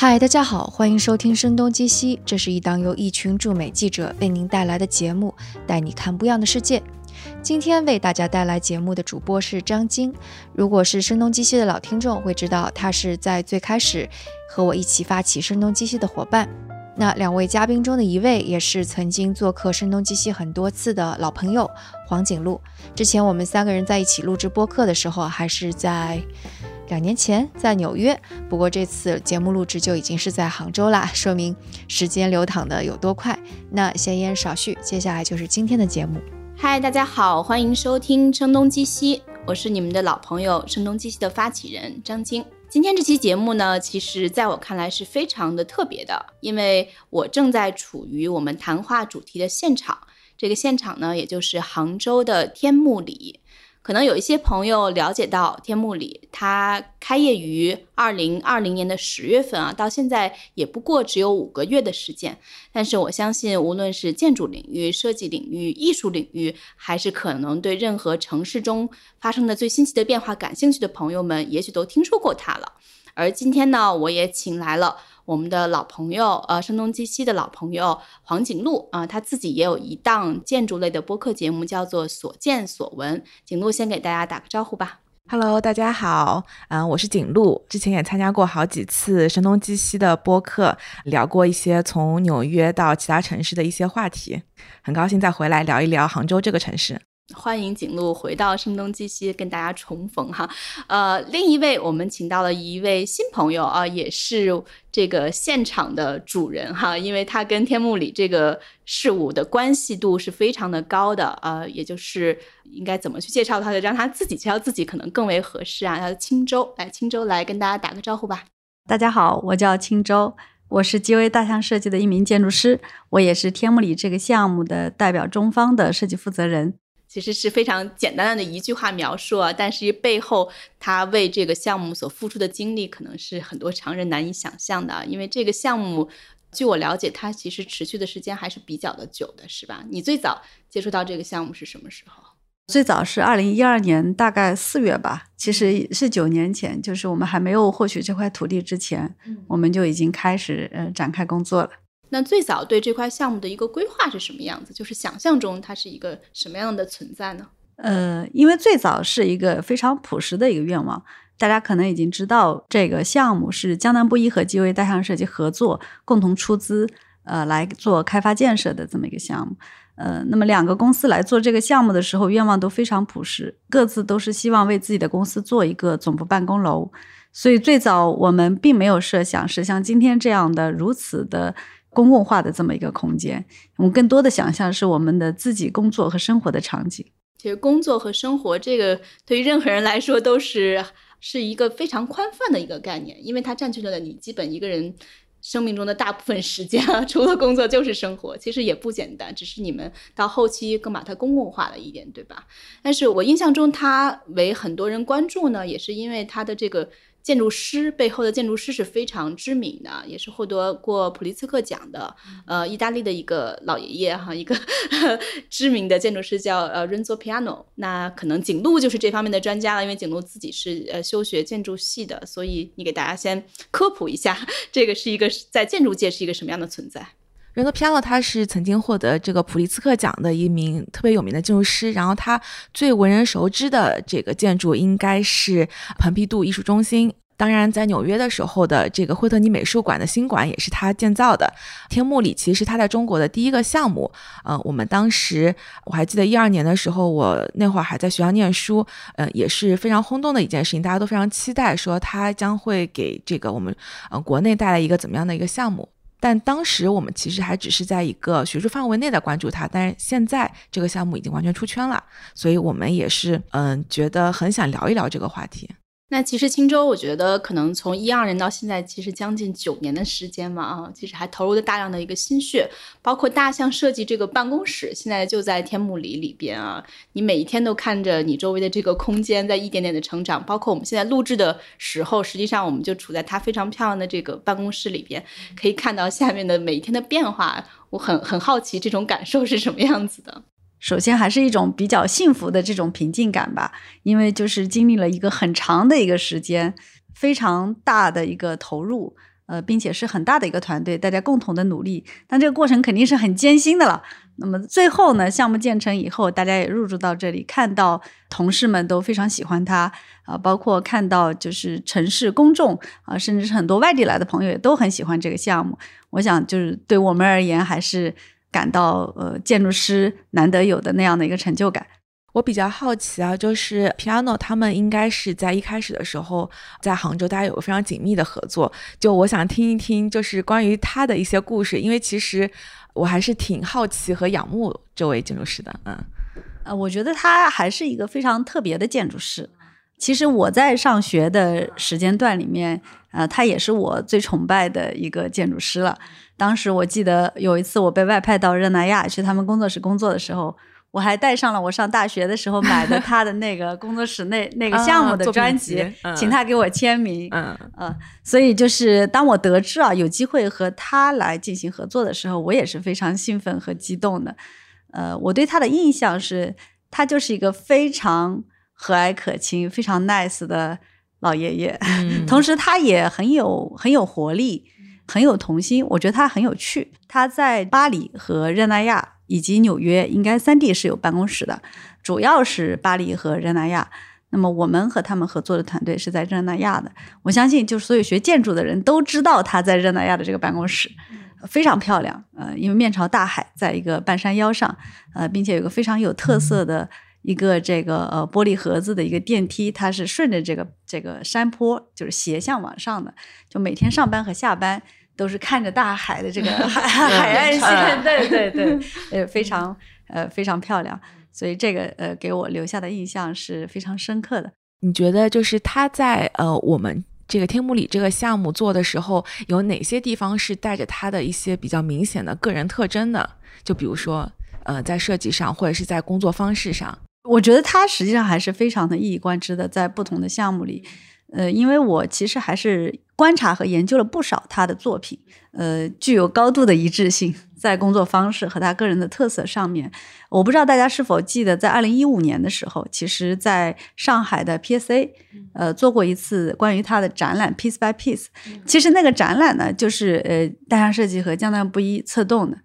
嗨，大家好，欢迎收听《声东击西》，这是一档由一群驻美记者为您带来的节目，带你看不一样的世界。今天为大家带来节目的主播是张晶。如果是《声东击西》的老听众会知道，他是在最开始和我一起发起《声东击西》的伙伴。那两位嘉宾中的一位，也是曾经做客《声东击西》很多次的老朋友黄景璐。之前我们三个人在一起录制播客的时候，还是在。两年前在纽约，不过这次节目录制就已经是在杭州啦，说明时间流淌的有多快。那闲言少叙，接下来就是今天的节目。嗨，大家好，欢迎收听《声东击西》，我是你们的老朋友《声东击西》的发起人张晶。今天这期节目呢，其实在我看来是非常的特别的，因为我正在处于我们谈话主题的现场，这个现场呢，也就是杭州的天目里。可能有一些朋友了解到天目里，它开业于二零二零年的十月份啊，到现在也不过只有五个月的时间。但是我相信，无论是建筑领域、设计领域、艺术领域，还是可能对任何城市中发生的最新奇的变化感兴趣的朋友们，也许都听说过它了。而今天呢，我也请来了。我们的老朋友，呃，声东击西的老朋友黄景璐啊，他自己也有一档建筑类的播客节目，叫做《所见所闻》。景璐先给大家打个招呼吧。Hello，大家好，嗯，我是景璐，之前也参加过好几次声东击西的播客，聊过一些从纽约到其他城市的一些话题，很高兴再回来聊一聊杭州这个城市。欢迎景路回到声东击西，跟大家重逢哈。呃，另一位我们请到了一位新朋友啊，也是这个现场的主人哈，因为他跟天幕里这个事物的关系度是非常的高的。呃，也就是应该怎么去介绍他的，让他自己介绍自己可能更为合适啊。他的青州，来青州来跟大家打个招呼吧。大家好，我叫青州，我是基微大象设计的一名建筑师，我也是天幕里这个项目的代表中方的设计负责人。其实是非常简单的一句话描述啊，但是背后他为这个项目所付出的精力，可能是很多常人难以想象的。因为这个项目，据我了解，它其实持续的时间还是比较的久的，是吧？你最早接触到这个项目是什么时候？最早是二零一二年，大概四月吧。其实是九年前，就是我们还没有获取这块土地之前，我们就已经开始呃展开工作了。那最早对这块项目的一个规划是什么样子？就是想象中它是一个什么样的存在呢？呃，因为最早是一个非常朴实的一个愿望，大家可能已经知道，这个项目是江南布衣和基微大象设计合作共同出资，呃，来做开发建设的这么一个项目。呃，那么两个公司来做这个项目的时候，愿望都非常朴实，各自都是希望为自己的公司做一个总部办公楼。所以最早我们并没有设想是像今天这样的如此的。公共化的这么一个空间，我们更多的想象是我们的自己工作和生活的场景。其实工作和生活这个对于任何人来说都是是一个非常宽泛的一个概念，因为它占据了你基本一个人生命中的大部分时间啊，除了工作就是生活。其实也不简单，只是你们到后期更把它公共化了一点，对吧？但是我印象中它为很多人关注呢，也是因为它的这个。建筑师背后的建筑师是非常知名的，也是获得过普利兹克奖的。呃，意大利的一个老爷爷哈，一个 知名的建筑师叫呃 Renzo Piano。那可能景路就是这方面的专家了，因为景路自己是呃修学建筑系的，所以你给大家先科普一下，这个是一个在建筑界是一个什么样的存在。伦多皮亚诺他是曾经获得这个普利兹克奖的一名特别有名的建筑师，然后他最为人熟知的这个建筑应该是蓬皮杜艺术中心。当然，在纽约的时候的这个惠特尼美术馆的新馆也是他建造的。天幕里其实是他在中国的第一个项目。嗯，我们当时我还记得一二年的时候，我那会儿还在学校念书，嗯，也是非常轰动的一件事情，大家都非常期待说他将会给这个我们呃国内带来一个怎么样的一个项目。但当时我们其实还只是在一个学术范围内的关注它，但是现在这个项目已经完全出圈了，所以我们也是嗯觉得很想聊一聊这个话题。那其实青州，我觉得可能从一二年到现在，其实将近九年的时间嘛，啊，其实还投入了大量的一个心血，包括大象设计这个办公室，现在就在天幕里里边啊。你每一天都看着你周围的这个空间在一点点的成长，包括我们现在录制的时候，实际上我们就处在它非常漂亮的这个办公室里边，可以看到下面的每一天的变化。我很很好奇这种感受是什么样子的。首先还是一种比较幸福的这种平静感吧，因为就是经历了一个很长的一个时间，非常大的一个投入，呃，并且是很大的一个团队，大家共同的努力，但这个过程肯定是很艰辛的了。那么最后呢，项目建成以后，大家也入驻到这里，看到同事们都非常喜欢它啊，包括看到就是城市公众啊，甚至是很多外地来的朋友也都很喜欢这个项目。我想就是对我们而言，还是感到呃建筑师难得有的那样的一个成就感。我比较好奇啊，就是 Piano 他们应该是在一开始的时候在杭州，大家有个非常紧密的合作。就我想听一听，就是关于他的一些故事，因为其实我还是挺好奇和仰慕这位建筑师的。嗯，呃，我觉得他还是一个非常特别的建筑师。其实我在上学的时间段里面，呃，他也是我最崇拜的一个建筑师了。当时我记得有一次我被外派到热那亚去他们工作室工作的时候。我还带上了我上大学的时候买的 他的那个工作室那那个项目的专辑，请他给我签名。嗯嗯，所以就是当我得知啊有机会和他来进行合作的时候，我也是非常兴奋和激动的。呃，我对他的印象是，他就是一个非常和蔼可亲、非常 nice 的老爷爷，同时他也很有很有活力，很有童心。我觉得他很有趣。他在巴黎和热那亚。以及纽约应该三地是有办公室的，主要是巴黎和热那亚。那么我们和他们合作的团队是在热那亚的。我相信，就是所有学建筑的人都知道他在热那亚的这个办公室，非常漂亮。呃，因为面朝大海，在一个半山腰上，呃，并且有个非常有特色的一个这个呃玻璃盒子的一个电梯，它是顺着这个这个山坡，就是斜向往上的。就每天上班和下班。都是看着大海的这个 海海岸线，对对对，呃，非常呃非常漂亮，所以这个呃给我留下的印象是非常深刻的。你觉得就是他在呃我们这个天目里这个项目做的时候，有哪些地方是带着他的一些比较明显的个人特征的？就比如说呃在设计上或者是在工作方式上，我觉得他实际上还是非常的一以贯之的，在不同的项目里。呃，因为我其实还是观察和研究了不少他的作品，呃，具有高度的一致性，在工作方式和他个人的特色上面。我不知道大家是否记得，在二零一五年的时候，其实在上海的 PSA，呃，做过一次关于他的展览 Piece by Piece。其实那个展览呢，就是呃，大象设计和江南布衣策动的，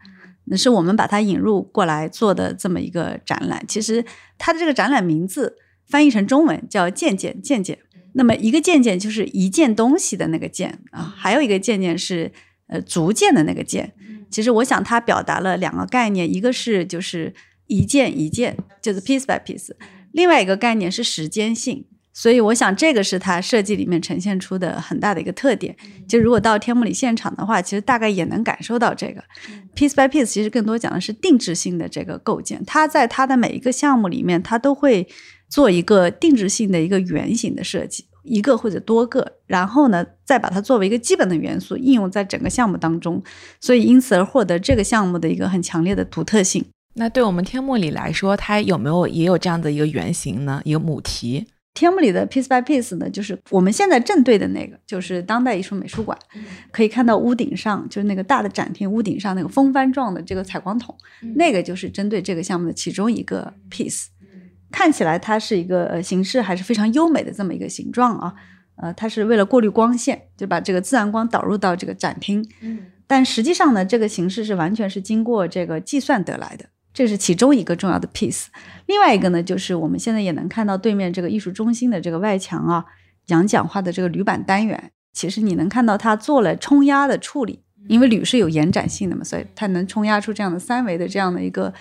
那是我们把它引入过来做的这么一个展览。其实它的这个展览名字翻译成中文叫“件件件件”。那么一个件件就是一件东西的那个件啊，还有一个件件是呃逐渐的那个件。其实我想它表达了两个概念，一个是就是一件一件，就是 piece by piece；另外一个概念是时间性。所以我想这个是它设计里面呈现出的很大的一个特点。就如果到天幕里现场的话，其实大概也能感受到这个 piece by piece。其实更多讲的是定制性的这个构建，它在它的每一个项目里面，它都会。做一个定制性的一个圆形的设计，一个或者多个，然后呢，再把它作为一个基本的元素应用在整个项目当中，所以因此而获得这个项目的一个很强烈的独特性。那对我们天幕里来说，它有没有也有这样的一个原型呢？一个母题？天幕里的 piece by piece 呢，就是我们现在正对的那个，就是当代艺术美术馆，可以看到屋顶上就是那个大的展厅屋顶上那个风帆状的这个采光筒，那个就是针对这个项目的其中一个 piece。看起来它是一个呃形式还是非常优美的这么一个形状啊，呃，它是为了过滤光线，就把这个自然光导入到这个展厅。嗯，但实际上呢，这个形式是完全是经过这个计算得来的，这是其中一个重要的 piece。另外一个呢，就是我们现在也能看到对面这个艺术中心的这个外墙啊，讲讲话的这个铝板单元，其实你能看到它做了冲压的处理，因为铝是有延展性的嘛，所以它能冲压出这样的三维的这样的一个。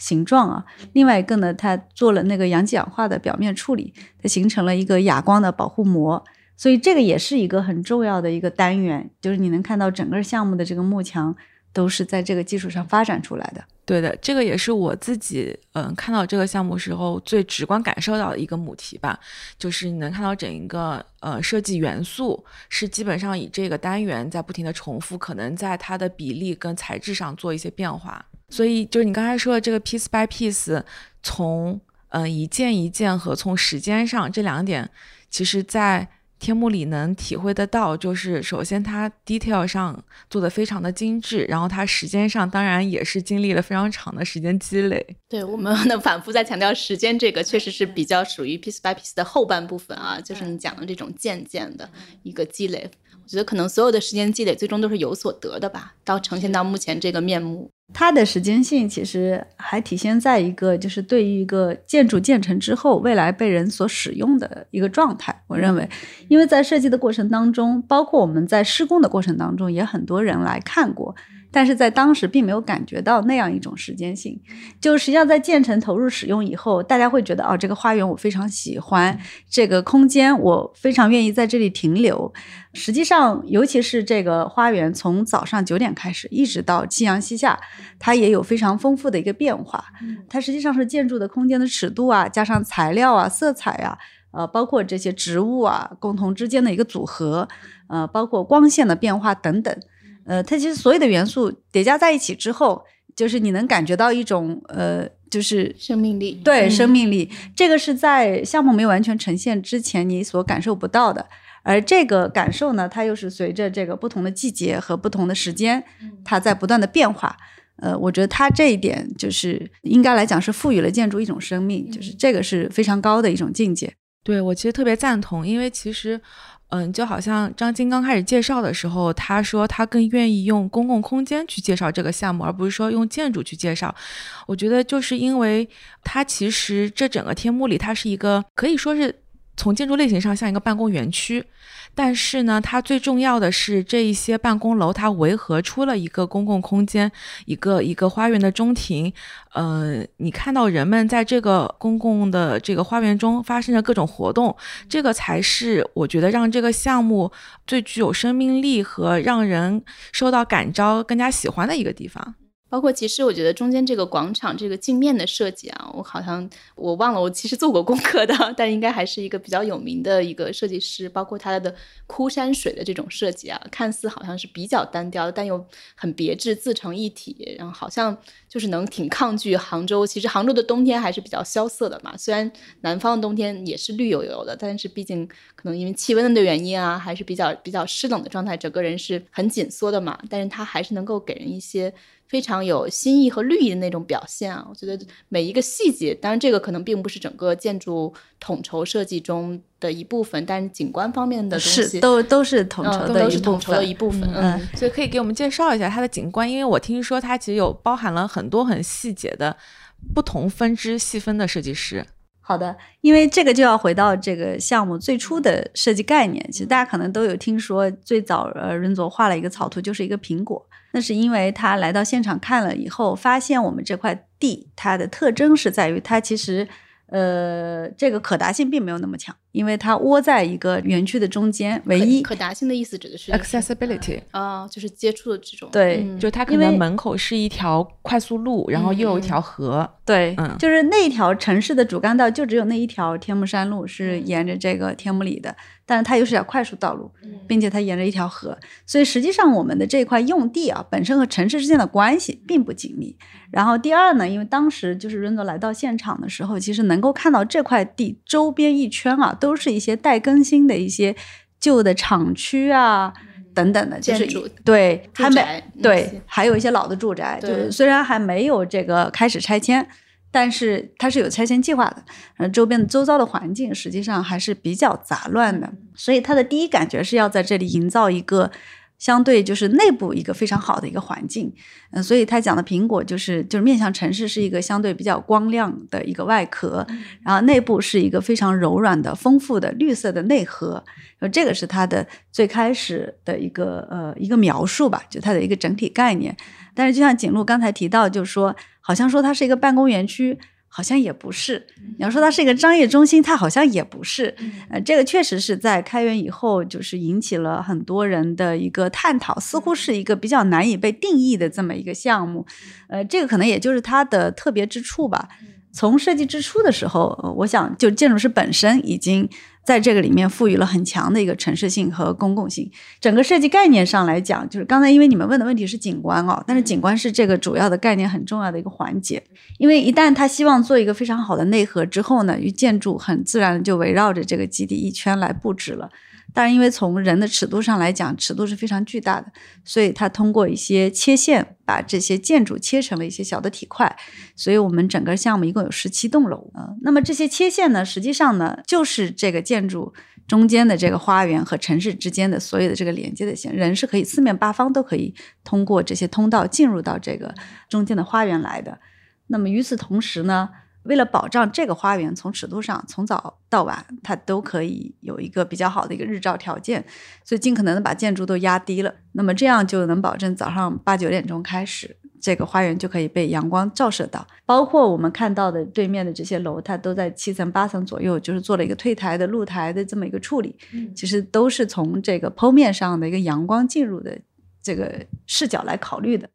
形状啊，另外一个呢，它做了那个阳极氧化的表面处理，它形成了一个哑光的保护膜，所以这个也是一个很重要的一个单元，就是你能看到整个项目的这个幕墙都是在这个基础上发展出来的。对的，这个也是我自己嗯看到这个项目时候最直观感受到的一个母题吧，就是你能看到整一个呃设计元素是基本上以这个单元在不停的重复，可能在它的比例跟材质上做一些变化。所以就是你刚才说的这个 piece by piece，从嗯一件一件和从时间上这两点，其实在天幕里能体会得到，就是首先它 detail 上做的非常的精致，然后它时间上当然也是经历了非常长的时间积累。对，我们呢反复在强调时间这个，确实是比较属于 piece by piece 的后半部分啊，就是你讲的这种渐渐的一个积累。我觉得可能所有的时间积累最终都是有所得的吧，到呈现到目前这个面目。它的时间性其实还体现在一个，就是对于一个建筑建成之后，未来被人所使用的一个状态。我认为，因为在设计的过程当中，包括我们在施工的过程当中，也很多人来看过。但是在当时并没有感觉到那样一种时间性，就实际上在建成投入使用以后，大家会觉得哦，这个花园我非常喜欢，这个空间我非常愿意在这里停留。实际上，尤其是这个花园从早上九点开始，一直到夕阳西下，它也有非常丰富的一个变化。它实际上是建筑的空间的尺度啊，加上材料啊、色彩啊，呃，包括这些植物啊共同之间的一个组合，呃，包括光线的变化等等。呃，它其实所有的元素叠加在一起之后，就是你能感觉到一种呃，就是生命力。对，生命力，这个是在项目没有完全呈现之前你所感受不到的。而这个感受呢，它又是随着这个不同的季节和不同的时间，它在不断的变化。呃，我觉得它这一点就是应该来讲是赋予了建筑一种生命，就是这个是非常高的一种境界。对我其实特别赞同，因为其实。嗯，就好像张晶刚开始介绍的时候，他说他更愿意用公共空间去介绍这个项目，而不是说用建筑去介绍。我觉得就是因为它其实这整个天幕里，它是一个可以说是从建筑类型上像一个办公园区。但是呢，它最重要的是这一些办公楼，它围合出了一个公共空间，一个一个花园的中庭。呃，你看到人们在这个公共的这个花园中发生着各种活动，这个才是我觉得让这个项目最具有生命力和让人受到感召、更加喜欢的一个地方。包括其实我觉得中间这个广场这个镜面的设计啊，我好像我忘了，我其实做过功课的，但应该还是一个比较有名的一个设计师。包括它的枯山水的这种设计啊，看似好像是比较单调，但又很别致，自成一体。然后好像就是能挺抗拒杭州。其实杭州的冬天还是比较萧瑟的嘛，虽然南方的冬天也是绿油油的，但是毕竟可能因为气温的原因啊，还是比较比较湿冷的状态，整个人是很紧缩的嘛。但是它还是能够给人一些。非常有新意和绿意的那种表现啊！我觉得每一个细节，当然这个可能并不是整个建筑统筹设计中的一部分，但是景观方面的东西都都是统筹的都是统筹的。一部分，嗯，所以可以给我们介绍一下它的景观，因为我听说它其实有包含了很多很细节的不同分支细分的设计师。好的，因为这个就要回到这个项目最初的设计概念。其实大家可能都有听说，最早呃任总画了一个草图，就是一个苹果。那是因为他来到现场看了以后，发现我们这块地它的特征是在于它其实，呃，这个可达性并没有那么强。因为它窝在一个园区的中间，唯一可达性的意思指的是 accessibility 啊，就是接触的这种。对，就它可能门口是一条快速路，然后又有一条河。对，嗯，就是那条城市的主干道就只有那一条天目山路是沿着这个天目里的，但是它又是条快速道路，并且它沿着一条河，所以实际上我们的这块用地啊，本身和城市之间的关系并不紧密。然后第二呢，因为当时就是润泽来到现场的时候，其实能够看到这块地周边一圈啊。都是一些待更新的一些旧的厂区啊，等等的，就是对，还没对，还有一些老的住宅，就是虽然还没有这个开始拆迁，但是它是有拆迁计划的。嗯，周边的周遭的环境实际上还是比较杂乱的，所以他的第一感觉是要在这里营造一个。相对就是内部一个非常好的一个环境，嗯，所以他讲的苹果就是就是面向城市是一个相对比较光亮的一个外壳，然后内部是一个非常柔软的、丰富的绿色的内核，这个是它的最开始的一个呃一个描述吧，就它的一个整体概念。但是就像景路刚才提到，就是说好像说它是一个办公园区。好像也不是，你要说它是一个商业中心，它好像也不是。呃，这个确实是在开园以后，就是引起了很多人的一个探讨，似乎是一个比较难以被定义的这么一个项目。呃，这个可能也就是它的特别之处吧。从设计之初的时候，我想就建筑师本身已经。在这个里面赋予了很强的一个城市性和公共性。整个设计概念上来讲，就是刚才因为你们问的问题是景观哦，但是景观是这个主要的概念很重要的一个环节。因为一旦他希望做一个非常好的内核之后呢，与建筑很自然的就围绕着这个基地一圈来布置了。当然，因为从人的尺度上来讲，尺度是非常巨大的，所以它通过一些切线，把这些建筑切成了一些小的体块。所以我们整个项目一共有十七栋楼啊。那么这些切线呢，实际上呢，就是这个建筑中间的这个花园和城市之间的所有的这个连接的线，人是可以四面八方都可以通过这些通道进入到这个中间的花园来的。那么与此同时呢？为了保障这个花园从尺度上从早到晚它都可以有一个比较好的一个日照条件，所以尽可能的把建筑都压低了。那么这样就能保证早上八九点钟开始，这个花园就可以被阳光照射到。包括我们看到的对面的这些楼，它都在七层八层左右，就是做了一个退台的露台的这么一个处理。其实都是从这个剖面上的一个阳光进入的这个视角来考虑的。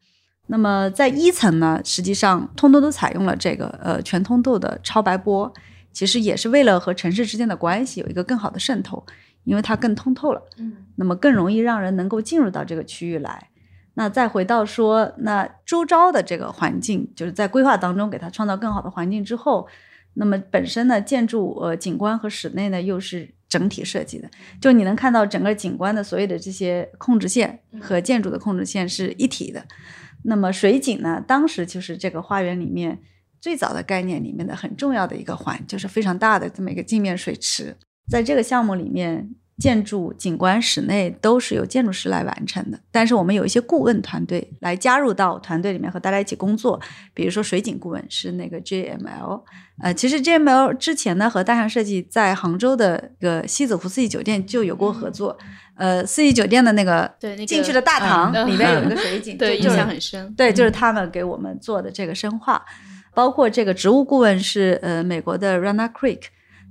那么在一层呢，实际上通通都采用了这个呃全通透的超白玻，其实也是为了和城市之间的关系有一个更好的渗透，因为它更通透了，嗯，那么更容易让人能够进入到这个区域来。那再回到说，那周遭的这个环境，就是在规划当中给它创造更好的环境之后，那么本身呢，建筑呃景观和室内呢又是整体设计的，就你能看到整个景观的所有的这些控制线和建筑的控制线是一体的。那么水井呢？当时就是这个花园里面最早的概念里面的很重要的一个环，就是非常大的这么一个镜面水池。在这个项目里面，建筑、景观、室内都是由建筑师来完成的。但是我们有一些顾问团队来加入到团队里面和大家一起工作。比如说水景顾问是那个 JML，呃，其实 JML 之前呢和大象设计在杭州的一个西子湖四季酒店就有过合作。呃，四季酒店的那个进去的大堂里面有一个水景，对，印象很深。对，就是他们给我们做的这个深化，包括这个植物顾问是呃美国的 Rana Creek，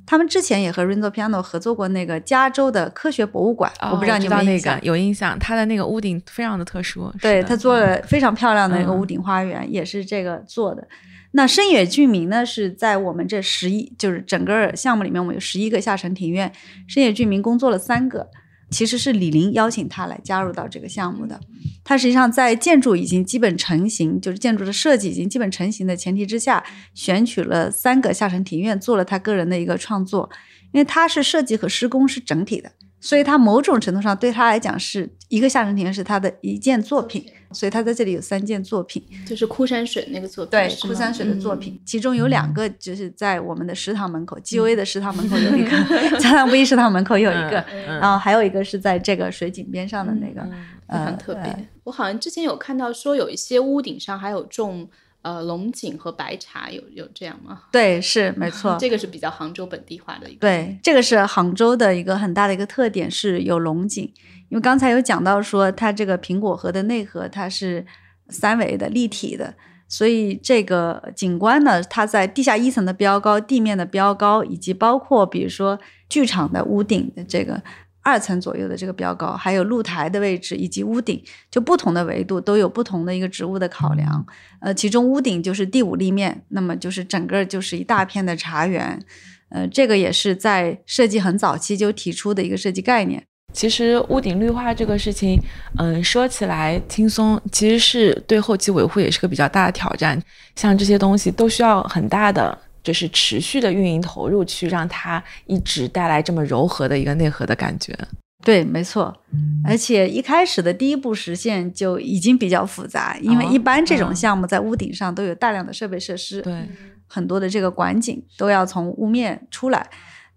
他们之前也和 Renzo Piano 合作过那个加州的科学博物馆，我不知道你有没有印象？有印象，它的那个屋顶非常的特殊。对他做了非常漂亮的一个屋顶花园，也是这个做的。那深野俊明呢，是在我们这十一，就是整个项目里面，我们有十一个下沉庭院，深野俊明工作了三个。其实是李林邀请他来加入到这个项目的。他实际上在建筑已经基本成型，就是建筑的设计已经基本成型的前提之下，选取了三个下沉庭院做了他个人的一个创作。因为他是设计和施工是整体的，所以他某种程度上对他来讲是一个下沉庭院是他的一件作品。所以他在这里有三件作品，就是枯山水那个作品，对，枯山水的作品，其中有两个就是在我们的食堂门口，G O A 的食堂门口有一个，加上不一食堂门口有一个，然后还有一个是在这个水井边上的那个，很特别。我好像之前有看到说有一些屋顶上还有种呃龙井和白茶，有有这样吗？对，是没错，这个是比较杭州本地化的一个。对，这个是杭州的一个很大的一个特点，是有龙井。因为刚才有讲到说，它这个苹果核的内核它是三维的立体的，所以这个景观呢，它在地下一层的标高、地面的标高，以及包括比如说剧场的屋顶的这个二层左右的这个标高，还有露台的位置以及屋顶，就不同的维度都有不同的一个植物的考量。呃，其中屋顶就是第五立面，那么就是整个就是一大片的茶园。呃，这个也是在设计很早期就提出的一个设计概念。其实屋顶绿化这个事情，嗯，说起来轻松，其实是对后期维护也是个比较大的挑战。像这些东西都需要很大的，就是持续的运营投入，去让它一直带来这么柔和的一个内核的感觉。对，没错。而且一开始的第一步实现就已经比较复杂，因为一般这种项目在屋顶上都有大量的设备设施，对，很多的这个管景都要从屋面出来。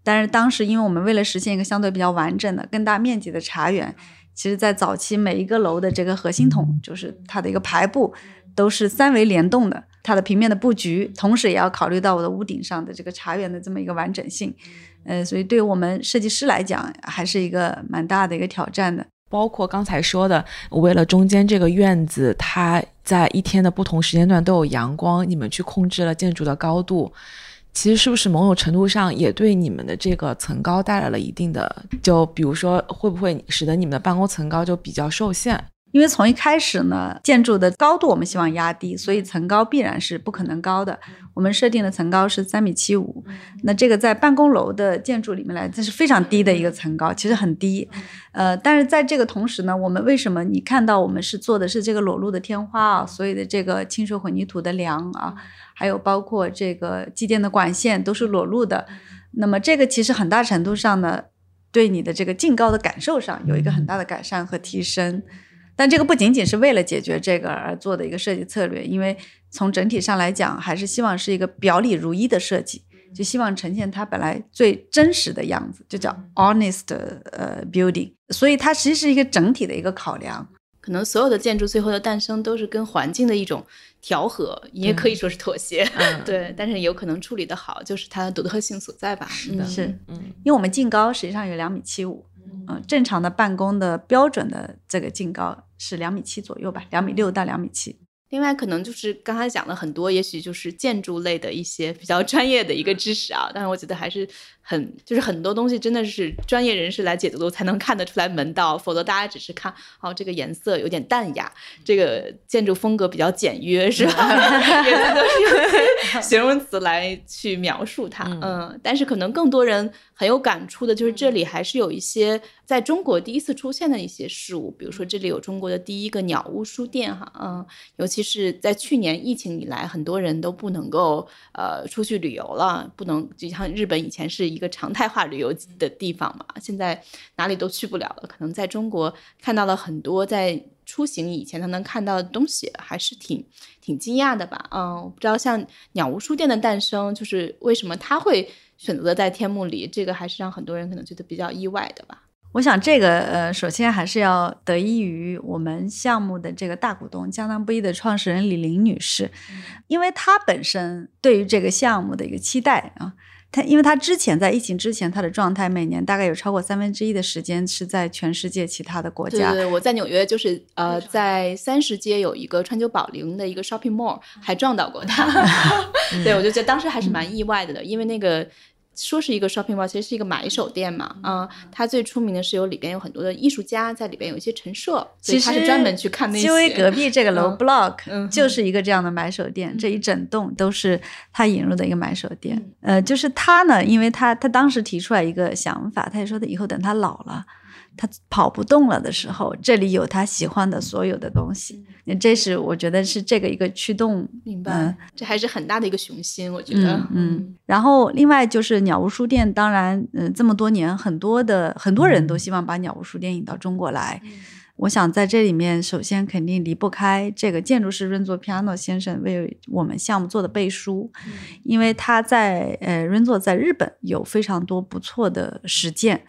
但是当时，因为我们为了实现一个相对比较完整的、更大面积的茶园，其实，在早期每一个楼的这个核心筒，就是它的一个排布，都是三维联动的。它的平面的布局，同时也要考虑到我的屋顶上的这个茶园的这么一个完整性。呃，所以对于我们设计师来讲，还是一个蛮大的一个挑战的。包括刚才说的，为了中间这个院子，它在一天的不同时间段都有阳光，你们去控制了建筑的高度。其实是不是某种程度上也对你们的这个层高带来了一定的，就比如说会不会使得你们的办公层高就比较受限？因为从一开始呢，建筑的高度我们希望压低，所以层高必然是不可能高的。我们设定的层高是三米七五，那这个在办公楼的建筑里面来，这是非常低的一个层高，其实很低。呃，但是在这个同时呢，我们为什么你看到我们是做的是这个裸露的天花啊，所有的这个清水混凝土的梁啊？还有包括这个机电的管线都是裸露的，那么这个其实很大程度上呢，对你的这个净高的感受上有一个很大的改善和提升。但这个不仅仅是为了解决这个而做的一个设计策略，因为从整体上来讲，还是希望是一个表里如一的设计，就希望呈现它本来最真实的样子，就叫 honest 呃 building。所以它其实是一个整体的一个考量。可能所有的建筑最后的诞生都是跟环境的一种调和，也可以说是妥协，嗯 对。但是有可能处理的好，就是它的独特性所在吧。是的嗯因为我们净高实际上有两米七五，嗯，正常的办公的标准的这个净高是两米七左右吧，两米六到两米七。另外，可能就是刚才讲了很多，也许就是建筑类的一些比较专业的一个知识啊，但是我觉得还是很，就是很多东西真的是专业人士来解读才能看得出来门道，否则大家只是看哦这个颜色有点淡雅，这个建筑风格比较简约，是吧？也都是用 形容词来去描述它，嗯嗯，但是可能更多人很有感触的就是这里还是有一些在中国第一次出现的一些事物，比如说这里有中国的第一个鸟屋书店，哈，嗯，尤其是在去年疫情以来，很多人都不能够呃出去旅游了，不能就像日本以前是一个常态化旅游的地方嘛，现在哪里都去不了了。可能在中国看到了很多在出行以前他能看到的东西，还是挺挺惊讶的吧？嗯，我不知道像鸟屋书店的诞生，就是为什么它会选择在天幕里，这个还是让很多人可能觉得比较意外的吧。我想这个呃，首先还是要得益于我们项目的这个大股东江南布衣的创始人李玲女士，因为她本身对于这个项目的一个期待啊，她因为他之前在疫情之前，他的状态每年大概有超过三分之一的时间是在全世界其他的国家，对对，我在纽约就是呃，在三十街有一个川久保玲的一个 shopping mall，还撞到过他。对，我就觉得当时还是蛮意外的的，因为那个。说是一个 shopping mall，其实是一个买手店嘛。嗯，它最出名的是有里边有很多的艺术家在里边有一些陈设，所以其实他是专门去看那些。因为隔壁这个楼嗯 block 嗯就是一个这样的买手店，这一整栋都是他引入的一个买手店。嗯呃，就是他呢，因为他他当时提出来一个想法，他也说他以后等他老了。他跑不动了的时候，这里有他喜欢的所有的东西，那这是我觉得是这个一个驱动。嗯明白，嗯这还是很大的一个雄心，我觉得。嗯嗯，然后另外就是鸟屋书店，当然，嗯、这么多年，很多的很多人都希望把鸟屋书店引到中国来。我想在这里面，首先肯定离不开这个建筑师润作 Piano 先生为我们项目做的背书，因为他在呃润作在日本有非常多不错的实践。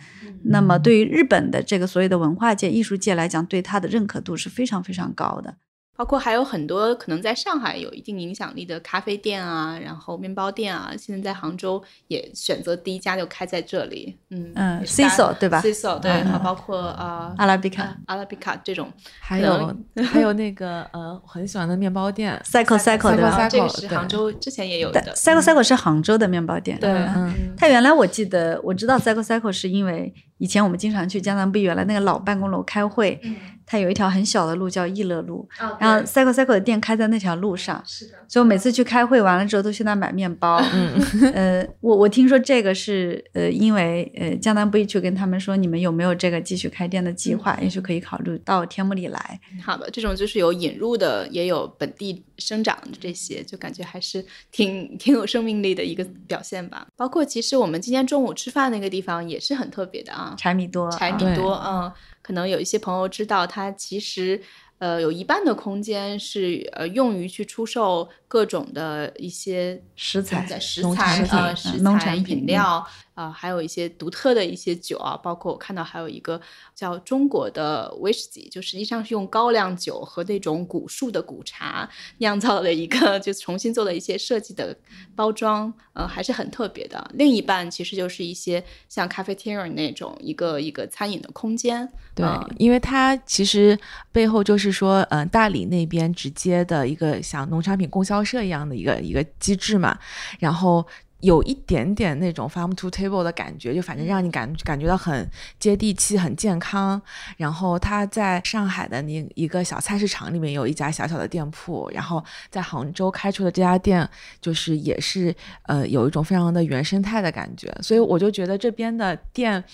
那么对于日本的这个所谓的文化界、艺术界来讲，对他的认可度是非常非常高的。包括还有很多可能在上海有一定影响力的咖啡店啊，然后面包店啊，现在在杭州也选择第一家就开在这里。嗯嗯也是大 Cecil，对吧 Cecil 对，嗯还包括啊阿拉比卡啊阿拉比卡这种还有还有那个呃，我很喜欢的面包店，Cycle Cycle 对吧？啊这个是杭州之前也有的。Cycle Cycle 是杭州的面包店。对，嗯嗯它原来我记得我知道 Cycle Cycle 是因为以前我们经常去江南布原来那个老办公楼开会，它有一条很小的路叫益乐路，然后 Cycle Cycle 的店开在那条路上，是的，所以我每次去开会完了之后都去那买面包。嗯，呃，我我听说这个是呃，因为呃江南布去跟他们说你们有没有这个继续开店的计划，也许可以考虑到天目里来。好的，这种就是有引入的，也有本地生长的这些，就感觉还是挺挺有生命力的一个表现吧。包括其实我们今天中午吃饭那个地方也是很特别的啊，柴米多，啊柴米多，嗯，可能有一些朋友知道，它其实呃有一半的空间是呃用于去出售各种的一些食材食农材产呃品食材农产品饮料啊、还有一些独特的一些酒啊，包括我看到还有一个叫中国的威士忌，就实际上是用高粱酒和那种古树的古茶酿造的一个，就重新做了一些设计的包装，呃，还是很特别的。另一半其实就是一些像 cafeteria 那种一个一个餐饮的空间，对嗯，因为它其实背后就是说，嗯、大理那边直接的一个像农产品供销社一样的一个一个机制嘛，然后。有一点点那种 farm to table 的感觉，就反正让你感感觉到很接地气、很健康。然后他在上海的那一个小菜市场里面有一家小小的店铺，然后在杭州开出的这家店，就是也是呃有一种非常的原生态的感觉，所以我就觉得这边的店。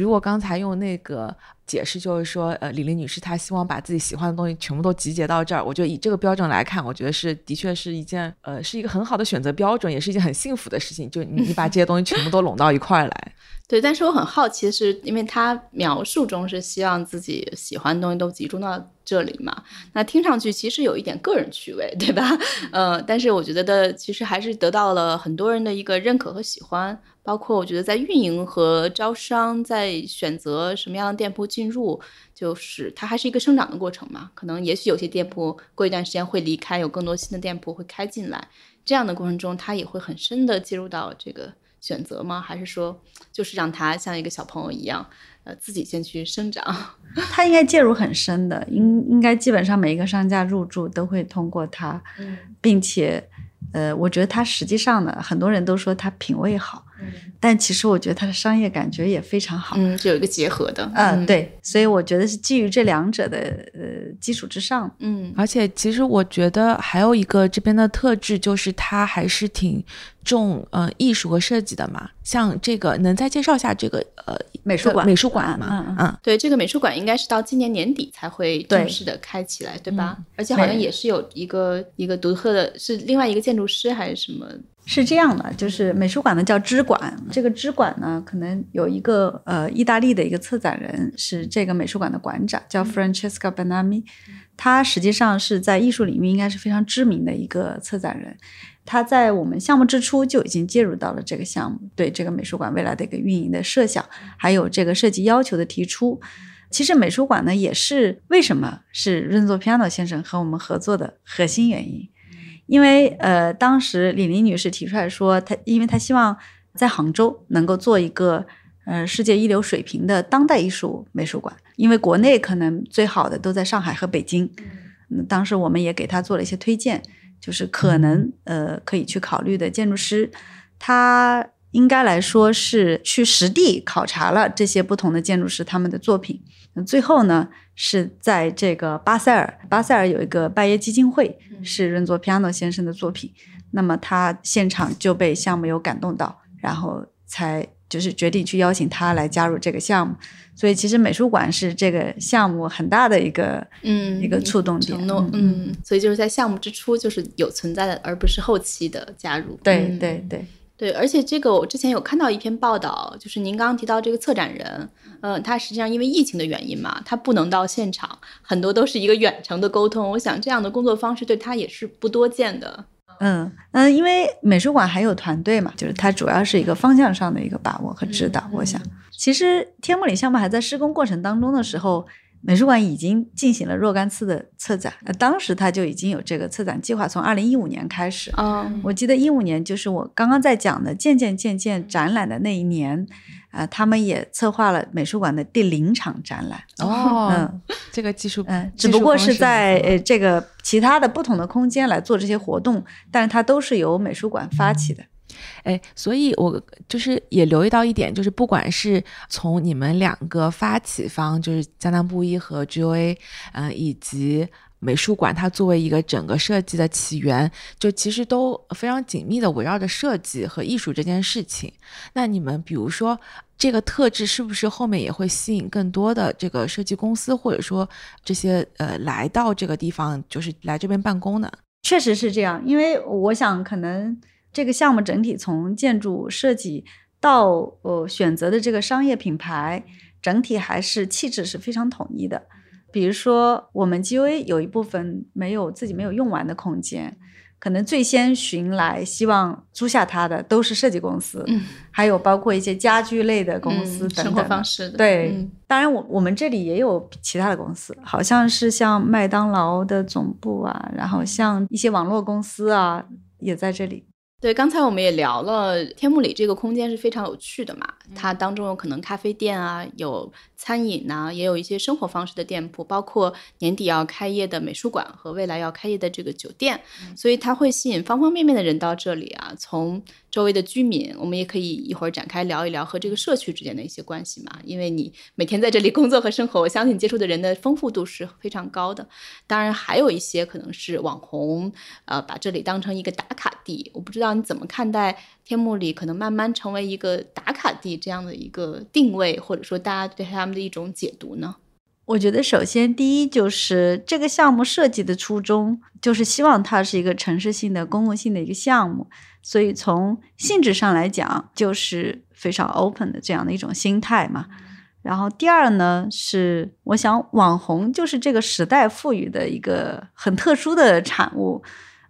如果刚才用那个解释，就是说，呃，李林女士她希望把自己喜欢的东西全部都集结到这儿，我觉得以这个标准来看，我觉得是的确是一件，呃，是一个很好的选择标准，也是一件很幸福的事情。就你你把这些东西全部都拢到一块儿来。对，但是我很好奇的是，因为她描述中是希望自己喜欢的东西都集中到这里嘛，那听上去其实有一点个人趣味，对吧？呃，但是我觉得的其实还是得到了很多人的一个认可和喜欢，包括我觉得在运营和招商，在选择什么样的店铺进入，就是它还是一个生长的过程嘛。可能也许有些店铺过一段时间会离开，有更多新的店铺会开进来，这样的过程中，它也会很深的介入到这个。选择吗？还是说，就是让他像一个小朋友一样，呃，自己先去生长？他应该介入很深的，应应该基本上每一个商家入驻都会通过他，并且，呃，我觉得他实际上呢，很多人都说他品味好。Mm-hmm. 但其实我觉得它的商业感觉也非常好，嗯，是有一个结合的，嗯，对，所以我觉得是基于这两者的呃基础之上，嗯，而且其实我觉得还有一个这边的特质就是它还是挺重呃艺术和设计的嘛，像这个能再介绍一下这个呃美术馆美术馆吗？嗯嗯，对，这个美术馆应该是到今年年底才会正式的开起来，对吧？而且好像也是有一个一个独特的，是另外一个建筑师还是什么？是这样的，就是美术馆呢叫知馆，这个支馆呢可能有一个呃意大利的一个策展人是这个美术馆的馆长，叫 Francesca Benami，他实际上是在艺术领域应该是非常知名的一个策展人，他在我们项目之初就已经介入到了这个项目，对这个美术馆未来的一个运营的设想，还有这个设计要求的提出。其实美术馆呢也是为什么是润作 Piano 先生和我们合作的核心原因。因为呃，当时李林女士提出来说，她因为她希望在杭州能够做一个呃世界一流水平的当代艺术美术馆，因为国内可能最好的都在上海和北京。嗯，当时我们也给他做了一些推荐，就是可能呃可以去考虑的建筑师，他应该来说是去实地考察了这些不同的建筑师他们的作品。最后呢，是在这个巴塞尔，巴塞尔有一个拜耶基金会，是润作皮亚诺先生的作品。那么他现场就被项目有感动到，然后才就是决定去邀请他来加入这个项目。所以其实美术馆是这个项目很大的一个嗯一个触动点。承诺嗯，所以就是在项目之初就是有存在的，而不是后期的加入。对对对。对，而且这个我之前有看到一篇报道，就是您刚刚提到这个策展人，嗯，他实际上因为疫情的原因嘛，他不能到现场，很多都是一个远程的沟通。我想这样的工作方式对他也是不多见的。嗯嗯，因为美术馆还有团队嘛，就是它主要是一个方向上的一个把握和指导。我想，其实天目里项目还在施工过程当中的时候。美术馆已经进行了若干次的策展，呃，当时它就已经有这个策展计划，从二零一五年开始。哦，我记得一五年就是我刚刚在讲的“渐渐渐渐”展览的那一年，啊，他们也策划了美术馆的第零场展览。哦，嗯，这个技术，嗯，只不过是在呃这个其他的不同的空间来做这些活动，但是它都是由美术馆发起的。哎，所以我就是也留意到一点，就是不管是从你们两个发起方，就是江南布衣和 GOA，嗯，以及美术馆，它作为一个整个设计的起源，就其实都非常紧密的围绕着设计和艺术这件事情。那你们比如说这个特质，是不是后面也会吸引更多的这个设计公司，或者说这些呃来到这个地方，就是来这边办公呢？确实是这样，因为我想可能。这个项目整体从建筑设计到呃选择的这个商业品牌，整体还是气质是非常统一的。比如说，我们 GUA 有一部分没有自己没有用完的空间，可能最先寻来希望租下它的都是设计公司，嗯，还有包括一些家居类的公司等等。生活方式的对，当然我我们这里也有其他的公司，好像是像麦当劳的总部啊，然后像一些网络公司啊也在这里。对，刚才我们也聊了，天幕里这个空间是非常有趣的嘛，它当中有可能咖啡店啊，有餐饮呐，也有一些生活方式的店铺，包括年底要开业的美术馆和未来要开业的这个酒店，所以它会吸引方方面面的人到这里啊，从。周围的居民，我们也可以一会儿展开聊一聊和这个社区之间的一些关系嘛。因为你每天在这里工作和生活，我相信接触的人的丰富度是非常高的。当然，还有一些可能是网红，呃，把这里当成一个打卡地。我不知道你怎么看待天幕里可能慢慢成为一个打卡地这样的一个定位，或者说大家对他们的一种解读呢？我觉得首先第一就是这个项目设计的初衷，就是希望它是一个城市性的、公共性的一个项目，所以从性质上来讲，就是非常 open 的这样的一种心态嘛。然后第二呢，是我想网红就是这个时代赋予的一个很特殊的产物，